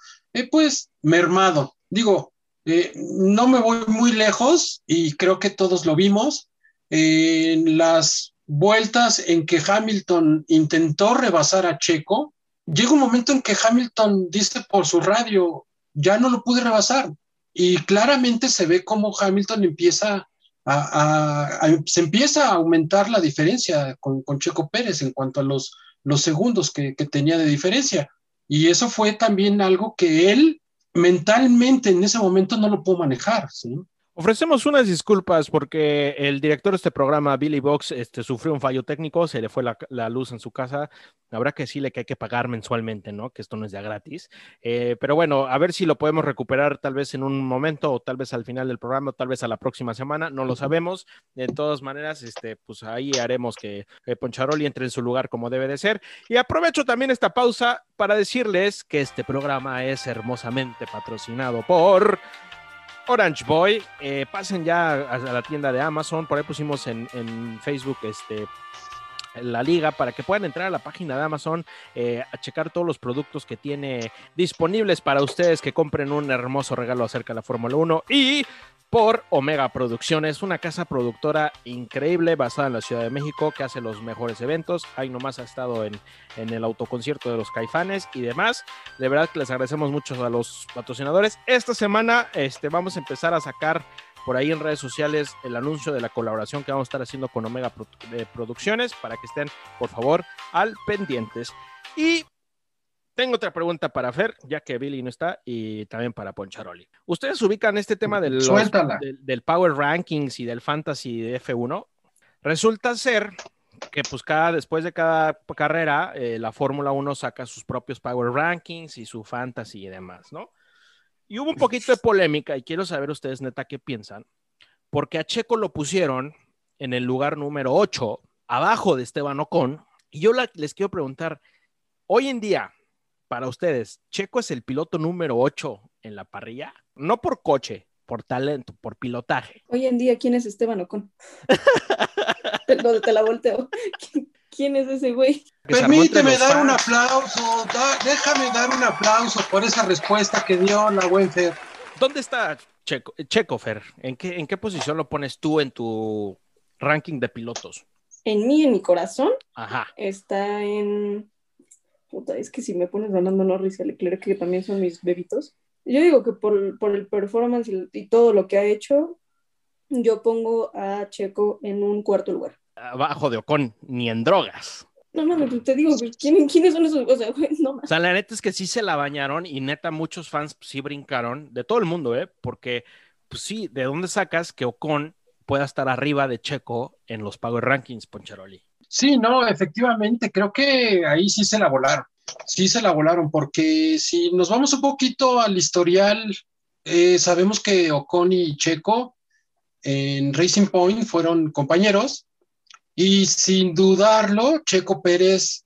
pues, mermado. Digo, eh, no me voy muy lejos y creo que todos lo vimos. en las vueltas en que Hamilton intentó rebasar a Checo, llega un momento en que Hamilton dice por su radio, ya no lo pude rebasar. Y claramente se ve cómo Hamilton empieza a, a- se empieza a aumentar la diferencia con, con Checo Pérez en cuanto a los, los segundos que, que tenía de diferencia. Y eso fue también algo que él mentalmente en ese momento no lo pudo manejar. ¿sí? Ofrecemos unas disculpas porque el director de este programa, Billy Box, este, sufrió un fallo técnico, se le fue la, la luz en su casa. Habrá que decirle que hay que pagar mensualmente, ¿no? Que esto no es ya gratis. Eh, pero bueno, a ver si lo podemos recuperar tal vez en un momento o tal vez al final del programa o tal vez a la próxima semana, no lo sabemos. De todas maneras, este, pues ahí haremos que eh, Poncharoli entre en su lugar como debe de ser. Y aprovecho también esta pausa para decirles que este programa es hermosamente patrocinado por Orange Boy, eh, pasen ya a, la tienda de Amazon, por ahí pusimos en, en Facebook este, la liga para que puedan entrar a la página de Amazon eh, a checar todos los productos que tiene disponibles para ustedes que compren un hermoso regalo acerca de la Fórmula 1 y por Omega Producciones, una casa productora increíble basada en la Ciudad de México que hace los mejores eventos. Ahí nomás ha estado en, en el autoconcierto de los Caifanes y demás. De verdad que les agradecemos mucho a los patrocinadores. Esta semana este, vamos a empezar a sacar por ahí en redes sociales el anuncio de la colaboración que vamos a estar haciendo con Omega de Producciones para que estén, por favor, al pendientes. Y tengo otra pregunta para Fer, ya que Billy no está, y también para Poncharoli. ¿Ustedes ubican este tema de los- del, del Power Rankings y del Fantasy de F1? Resulta ser que pues cada, después de cada carrera, eh, la Fórmula 1 saca sus propios Power Rankings y su Fantasy y demás, ¿no? Y hubo un poquito de polémica y quiero saber ustedes, neta, qué piensan, porque a Checo lo pusieron en el lugar número 8, abajo de Esteban Ocon, y yo la- les quiero preguntar, hoy en día, para ustedes, ¿Checo es el piloto número 8 en la parrilla? No por coche, por talento, por pilotaje. Hoy en día, ¿quién es Esteban Ocon? [laughs] te, te la volteo. ¿Quién, es ese güey? Permíteme dar un aplauso, da- déjame dar un aplauso por esa respuesta que dio la buen Fer. ¿Dónde está Checo, Checo Fer? ¿En qué, ¿En qué posición lo pones tú en tu ranking de pilotos? En mí, en mi corazón, Ajá. está en. Puta, es que si me pones ganando Norris y Leclerc, que también son mis bebitos. Yo digo que por, por el performance y, y todo lo que ha hecho, yo pongo a Checo en un cuarto lugar. Abajo de Ocon, ni en drogas. No, no, no, te digo, ¿quién- ¿quiénes son esos? O sea, güey, no O más. sea, la neta es que sí se la bañaron y neta muchos fans sí brincaron, de todo el mundo, ¿eh? Porque, pues sí, ¿de dónde sacas que Ocon pueda estar arriba de Checo en los Power Rankings, Poncharoli? Sí, no, efectivamente, creo que ahí sí se la volaron, sí se la volaron, porque si nos vamos un poquito al historial, eh, sabemos que Ocon y Checo en Racing Point fueron compañeros y sin dudarlo, Checo Pérez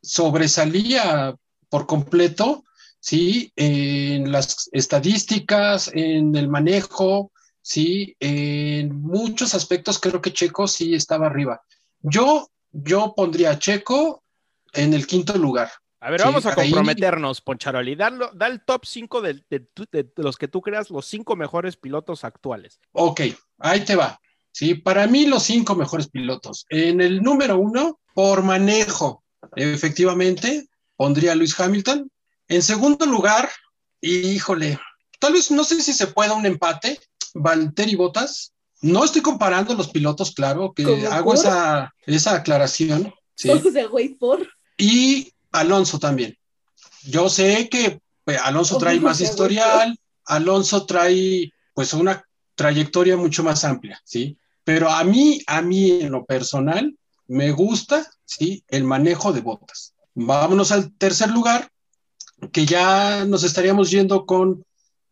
sobresalía por completo, sí, en las estadísticas, en el manejo, sí, en muchos aspectos creo que Checo sí estaba arriba. Yo, yo pondría a Checo en el quinto lugar. A ver, Sí, vamos a ahí- comprometernos, Poncharoli. Dalo- Da, el top 5 de, de tu- de los que tú creas los cinco mejores pilotos actuales. Ok, ahí te va. Sí, para mí los cinco mejores pilotos. En el número uno, por manejo, efectivamente, pondría a Luis Hamilton. En segundo lugar, híjole, tal vez no sé si se pueda un empate, Valtteri Bottas. No estoy comparando los pilotos, claro, que ¿Cómo hago por? esa, esa aclaración. Sí. [laughs] O sea, güey, por. Y Alonso también. Yo sé que pues, Alonso trae más historial, Alonso trae pues una trayectoria mucho más amplia, ¿sí? Pero a mí, a mí en lo personal, me gusta, ¿sí? El manejo de botas. Vámonos al tercer lugar, que ya nos estaríamos yendo con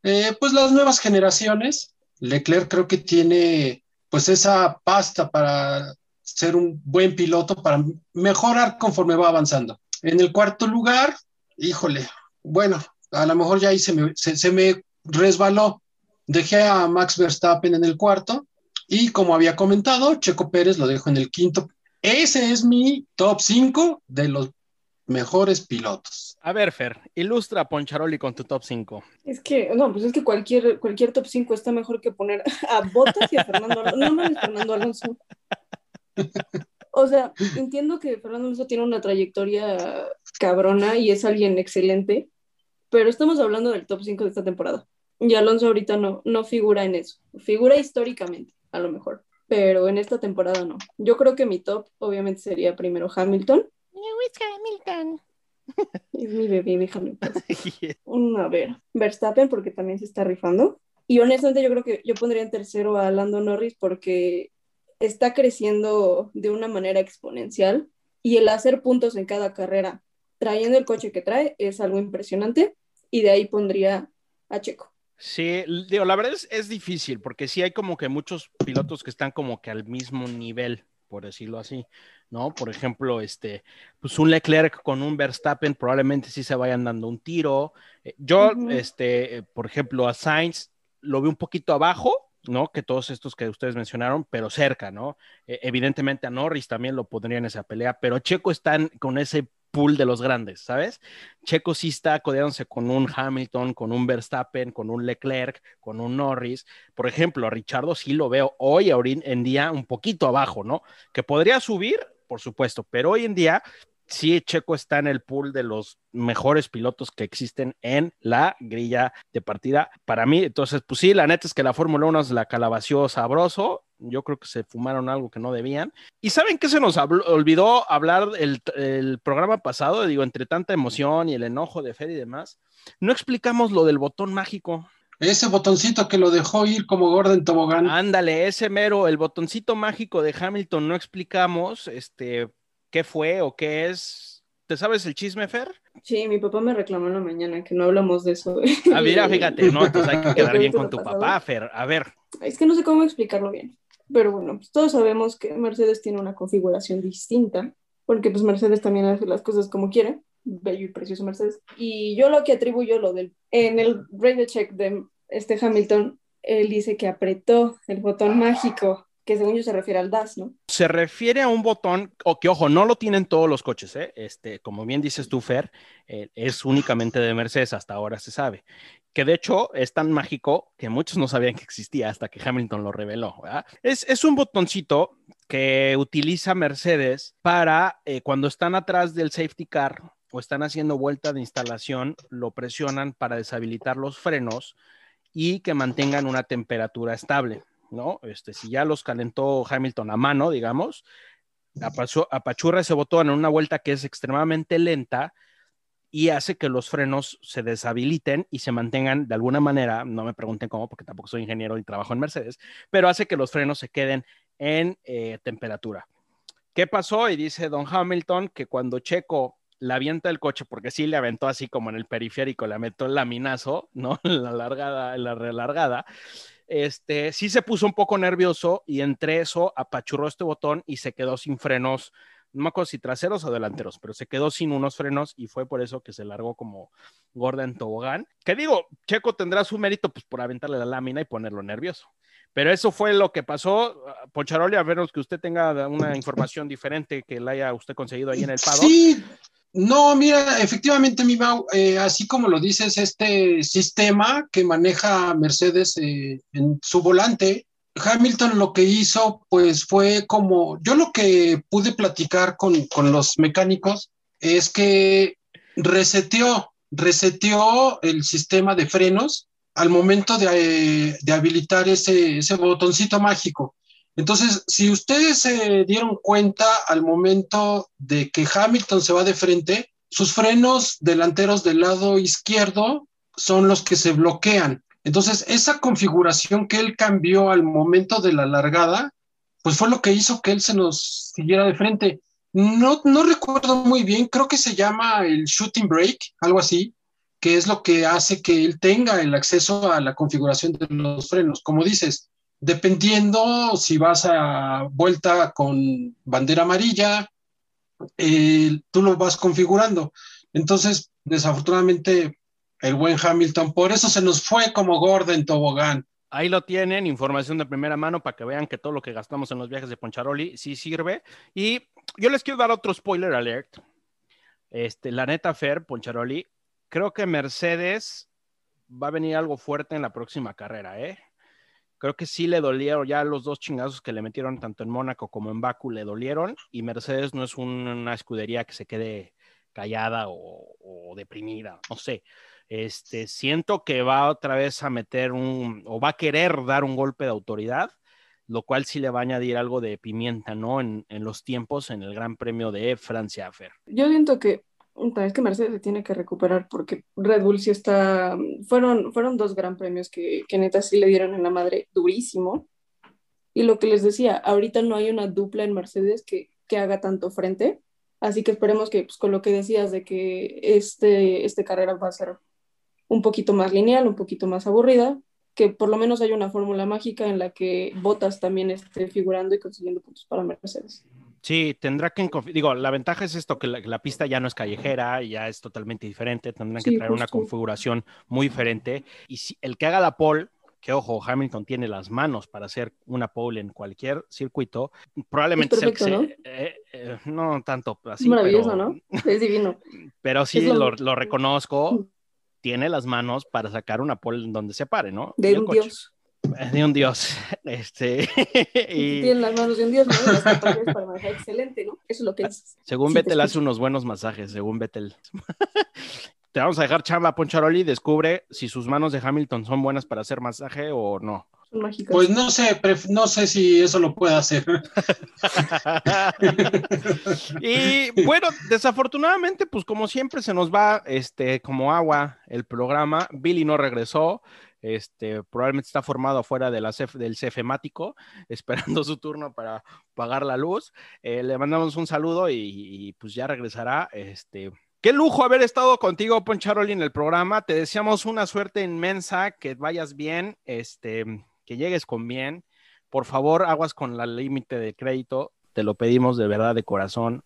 eh, pues las nuevas generaciones. Leclerc creo que tiene pues esa pasta para ser un buen piloto, para mejorar conforme va avanzando. En el cuarto lugar, híjole, bueno, a lo mejor ya ahí se me, se, se me resbaló. Dejé a Max Verstappen en el cuarto y como había comentado, Checo Pérez lo dejo en el quinto. Ese es mi top 5 de los mejores pilotos. A ver, Fer, ilustra a Poncharoli con tu top 5. Es que, no, pues es que cualquier, cualquier top 5 está mejor que poner [laughs] a Bottas y a Fernando Alonso. No mames, Fernando Alonso. O sea, entiendo que Fernando Alonso tiene una trayectoria cabrona y es alguien excelente, pero estamos hablando del top 5 de esta temporada. Y Alonso ahorita no, no figura en eso. Figura históricamente, a lo mejor, pero en esta temporada no. Yo creo que mi top obviamente sería primero Hamilton. Hamilton. [laughs] Es mi bebé, déjame en paz. [laughs] A ver, Verstappen porque también se está rifando. Y honestamente yo creo que yo pondría en tercero a Lando Norris porque está creciendo de una manera exponencial y el hacer puntos en cada carrera trayendo el coche que trae es algo impresionante y de ahí pondría a Checo. Sí, digo, la verdad es, es difícil porque sí hay como que muchos pilotos que están como que al mismo nivel, por decirlo así, ¿no? Por ejemplo, este, pues un Leclerc con un Verstappen probablemente sí se vayan dando un tiro. Eh, Yo, este, eh, por ejemplo, a Sainz lo veo un poquito abajo, ¿no? Que todos estos que ustedes mencionaron, pero cerca, ¿no? Eh, evidentemente a Norris también lo pondría en esa pelea, pero Checo están con ese pool de los grandes, ¿sabes? Checo sí está codeándose con un Hamilton, con un Verstappen, con un Leclerc, con un Norris. Por ejemplo, a Richardo sí lo veo hoy en día un poquito abajo, ¿no? Que podría subir, por supuesto, pero hoy en día sí Checo está en el pool de los mejores pilotos que existen en la grilla de partida para mí. Entonces, pues sí, la neta es que la Fórmula 1 se la calabació sabroso. Yo creo que se fumaron algo que no debían. ¿Y saben qué se nos habló- olvidó hablar el, el programa pasado? Digo, entre tanta emoción y el enojo de Fer y demás, no explicamos lo del botón mágico. Ese botoncito que lo dejó ir como Gordon Tobogán. Ándale, ese mero, el botoncito mágico de Hamilton, no explicamos este, qué fue o qué es. ¿Te sabes el chisme, Fer? Sí, mi papá me reclamó en la mañana que no hablamos de eso. Ah, mira, fíjate, no, entonces hay que [laughs] quedar bien con tu pasado. papá, Fer. A ver, Es que no sé cómo explicarlo bien. Pero bueno, pues todos sabemos que Mercedes tiene una configuración distinta, porque pues Mercedes también hace las cosas como quiere. Bello y precioso Mercedes. Y yo lo que atribuyo lo del... En el radio check de este Hamilton, él dice que apretó el botón mágico, que según yo se refiere al DAS, ¿no? se refiere a un botón, o que ojo, no lo tienen todos los coches, ¿eh? Este, como bien dices tú, Fer, eh, es únicamente de Mercedes, hasta ahora se sabe. Que de hecho es tan mágico que muchos no sabían que existía hasta que Hamilton lo reveló. Es, es un botoncito que utiliza Mercedes para eh, cuando están atrás del safety car o están haciendo vuelta de instalación, lo presionan para deshabilitar los frenos y que mantengan una temperatura estable. ¿no? Este, si ya los calentó Hamilton a mano, digamos, apachu- apachurra ese botón en una vuelta que es extremadamente lenta y hace que los frenos se deshabiliten y se mantengan de alguna manera, no me pregunten cómo, porque tampoco soy ingeniero y trabajo en Mercedes, pero hace que los frenos se queden en eh, temperatura. ¿Qué pasó? Y dice Don Hamilton que cuando Checo la avienta el coche, porque sí le aventó así como en el periférico, le aventó el laminazo, ¿no? [laughs] La largada, la relargada, este, sí se puso un poco nervioso y entre eso apachurró este botón y se quedó sin frenos, no me acuerdo si traseros o delanteros, pero se quedó sin unos frenos y fue por eso que se largó como gorda en tobogán. Que digo, Checo tendrá su mérito pues por aventarle la lámina y ponerlo nervioso. Pero eso fue lo que pasó. Poncharoli, a menos que usted tenga una información diferente que la haya usted conseguido ahí en el paddock. Sí, no, mira, efectivamente, mi eh, así como lo dices, este sistema que maneja Mercedes eh, en su volante, Hamilton lo que hizo, pues fue como, yo lo que pude platicar con, con los mecánicos es que reseteó, reseteó el sistema de frenos al momento de, eh, de habilitar ese, ese botoncito mágico. Entonces, si ustedes se dieron cuenta al momento de que Hamilton se va de frente, sus frenos delanteros del lado izquierdo son los que se bloquean. Entonces, esa configuración que él cambió al momento de la largada, pues fue lo que hizo que él se nos siguiera de frente. No, no recuerdo muy bien, creo que se llama el shooting brake, algo así, que es lo que hace que él tenga el acceso a la configuración de los frenos. Como dices, dependiendo si vas a vuelta con bandera amarilla, eh, tú lo vas configurando. Entonces, desafortunadamente, el buen Hamilton, por eso se nos fue como gordo en tobogán. Ahí lo tienen, información de primera mano para que vean que todo lo que gastamos en los viajes de Poncharoli sí sirve. Y yo les quiero dar otro spoiler alert. Este, la neta, Fer, Poncharoli, creo que Mercedes va a venir algo fuerte en la próxima carrera, ¿eh? Creo que sí le dolieron ya los dos chingazos que le metieron tanto en Mónaco como en Baku, le dolieron y Mercedes no es un- una escudería que se quede callada o deprimida, no sé. Este, siento que va otra vez a meter un, o va a querer dar un golpe de autoridad, lo cual sí le va a añadir algo de pimienta, ¿no? En, en los tiempos en el Gran Premio de Francia, Fer. Yo siento que es que Mercedes se tiene que recuperar porque Red Bull sí está. Fueron, fueron dos gran premios que, que neta sí le dieron en la madre durísimo. Y lo que les decía, ahorita no hay una dupla en Mercedes que, que haga tanto frente. Así que esperemos que pues, con lo que decías de que este, este carrera va a ser un poquito más lineal, un poquito más aburrida, que por lo menos haya una fórmula mágica en la que Bottas también esté figurando y consiguiendo puntos para Mercedes. Sí, tendrá que, digo, la ventaja es esto, que la, que la pista ya no es callejera, ya es totalmente diferente, tendrán que Sí, traer una configuración muy diferente. Y si el que haga la pole, que ojo, Hamilton tiene las manos para hacer una pole en cualquier circuito, probablemente Es sea el que eh, eh, no tanto así, es maravilloso, pero, ¿no? Es divino. [laughs] pero sí Es lo- lo, lo reconozco, tiene las manos para sacar una pole en donde se pare, ¿no? De un coche. dios. Eh, De un dios. [laughs] Este, [laughs] y Tienen las manos de un dios, ¿no? Las para manejar excelente, ¿no? Eso es lo que es. según Sí, te Vettel hace unos buenos masajes, según Vettel. [laughs] Te vamos a dejar chamba, Poncharoli, descubre si sus manos de Hamilton son buenas para hacer masaje o no. Pues no sé, pref- no sé si eso lo puede hacer. [laughs] y bueno, desafortunadamente, pues como siempre se nos va este como agua el programa. Billy no regresó. Este, probablemente está formado afuera de la CF del cefemático, [laughs] esperando su turno para pagar la luz. Eh, le mandamos un saludo y, y, pues ya regresará. Este, qué lujo haber estado contigo, Poncharoli, en el programa. Te deseamos una suerte inmensa, que vayas bien, este, que llegues con bien. Por favor, aguas con la límite de crédito. Te lo pedimos de verdad, de corazón.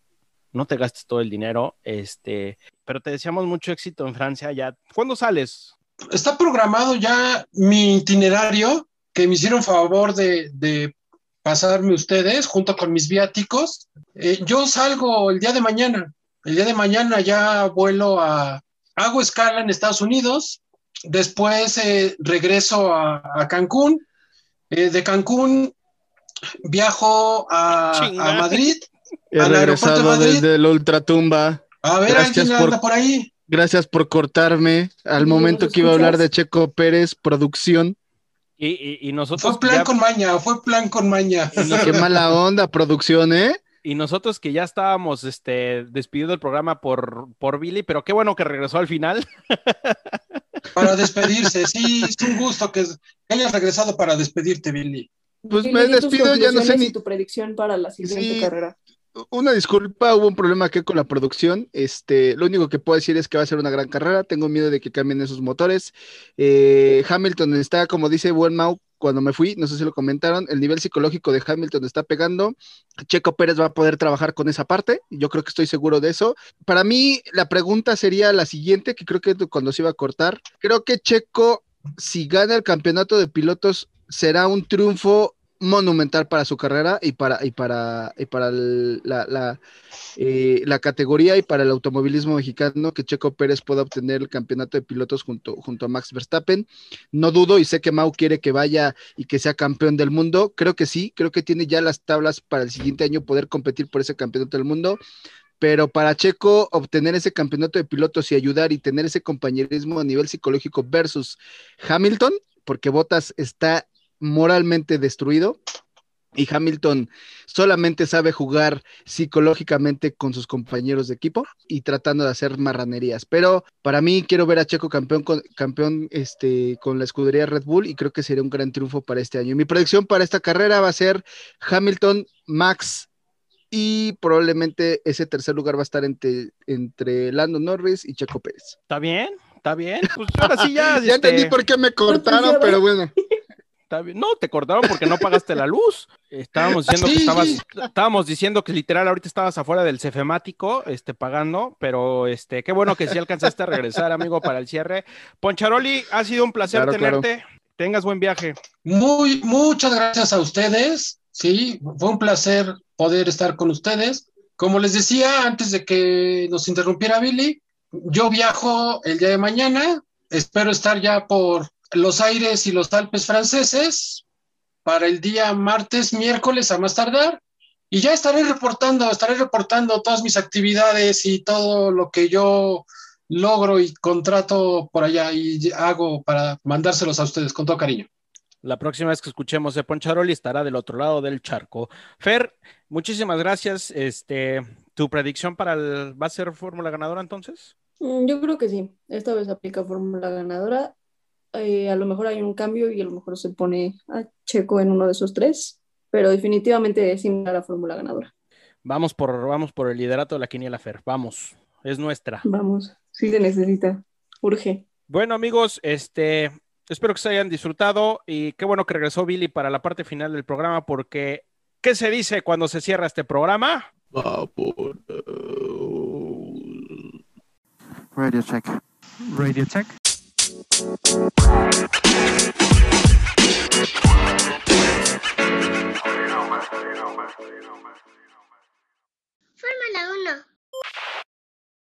No te gastes todo el dinero. Este, pero te deseamos mucho éxito en Francia. Ya, ¿cuándo sales? Está programado ya mi itinerario que me hicieron favor de, pasarme ustedes junto con mis viáticos. Eh, yo salgo el día de mañana. El día de mañana ya vuelo a, hago escala en Estados Unidos. Después eh, regreso a, a Cancún. Eh, de Cancún viajo a, Madrid. He Al aeropuerto de regresado Madrid. desde la ultratumba. A ver, Gracias alguien por- anda por ahí. Gracias por cortarme al ¿Y momento que iba a hablar de Checo Pérez, producción. Y, y- y Fue nosotros plan ya- con maña, fue plan con maña. Qué mala onda, producción, ¿eh? Y nosotros que ya estábamos este, despidiendo el programa por, por Billy, pero qué bueno que regresó al final. [laughs] para despedirse. Sí, es un gusto que hayas regresado para despedirte, Billy. Pues me despido, ya no sé ni. tu predicción para la siguiente Sí. carrera. Una disculpa, hubo un problema aquí con la producción. Este, lo único que puedo decir es que va a ser una gran carrera. Tengo miedo de que cambien esos motores. Eh, Hamilton está, como dice Buen Mau, cuando me fui, no sé si lo comentaron, el nivel psicológico de Hamilton está pegando. Checo Pérez va a poder trabajar con esa parte. Yo creo que estoy seguro de eso. Para mí, la pregunta sería la siguiente, que creo que cuando se iba a cortar. Creo que Checo, si gana el campeonato de pilotos, será un triunfo monumental para su carrera y para, y para, y para la, la, eh, la categoría y para el automovilismo mexicano que Checo Pérez pueda obtener el campeonato de pilotos junto, junto a Max Verstappen. No dudo y sé que Mau quiere que vaya y que sea campeón del mundo. Creo que sí, creo que tiene ya las tablas para el siguiente año poder competir por ese campeonato del mundo. Pero para Checo obtener ese campeonato de pilotos y ayudar y tener ese compañerismo a nivel psicológico versus Hamilton, porque Bottas está moralmente destruido y Hamilton solamente sabe jugar psicológicamente con sus compañeros de equipo y tratando de hacer marranerías. Pero para mí quiero ver a Checo campeón con, campeón este, con la escudería Red Bull y creo que sería un gran triunfo para este año. Mi predicción para esta carrera va a ser Hamilton, Max y probablemente ese tercer lugar va a estar entre, entre Lando Norris y Checo Pérez. ¿Está bien? ¿Está bien? Pues ahora sí ya. [laughs] Ya este, entendí por qué me cortaron, ya pero bueno. [laughs] está bien. No, te cortaron porque no pagaste la luz. Estábamos diciendo Sí, que estabas, sí. estábamos diciendo que literal ahorita estabas afuera del cefemático, este, pagando, pero este, qué bueno que sí alcanzaste a regresar, amigo, para el cierre. Poncharoli, ha sido un placer Claro, claro. tenerte. Tengas buen viaje. Muy, muchas gracias a ustedes. Sí, fue un placer poder estar con ustedes. como les decía antes de que nos interrumpiera Billy, yo viajo el día de mañana, espero estar ya por los aires y los Alpes franceses para el día martes, miércoles a más tardar. Y ya estaré reportando, estaré reportando todas mis actividades y todo lo que yo logro y contrato por allá y hago para mandárselos a ustedes con todo cariño. La próxima vez que escuchemos de Poncharoli estará del otro lado del charco. Fer, muchísimas gracias. Este, ¿Tu predicción para el va a ser fórmula ganadora entonces? Mm, Yo creo que sí. Esta vez aplica fórmula ganadora. Eh, a lo mejor hay un cambio y a lo mejor se pone a Checo en uno de esos tres, pero definitivamente sí me da la fórmula ganadora. Vamos por, vamos por el liderato de la quiniela Fer. Vamos, es nuestra. Vamos, sí se necesita. Urge. Bueno, amigos, este, espero que se hayan disfrutado y qué bueno que regresó Billy para la parte final del programa porque ¿qué se dice cuando se cierra este programa? Radio check. Radio check. Fórmula 1.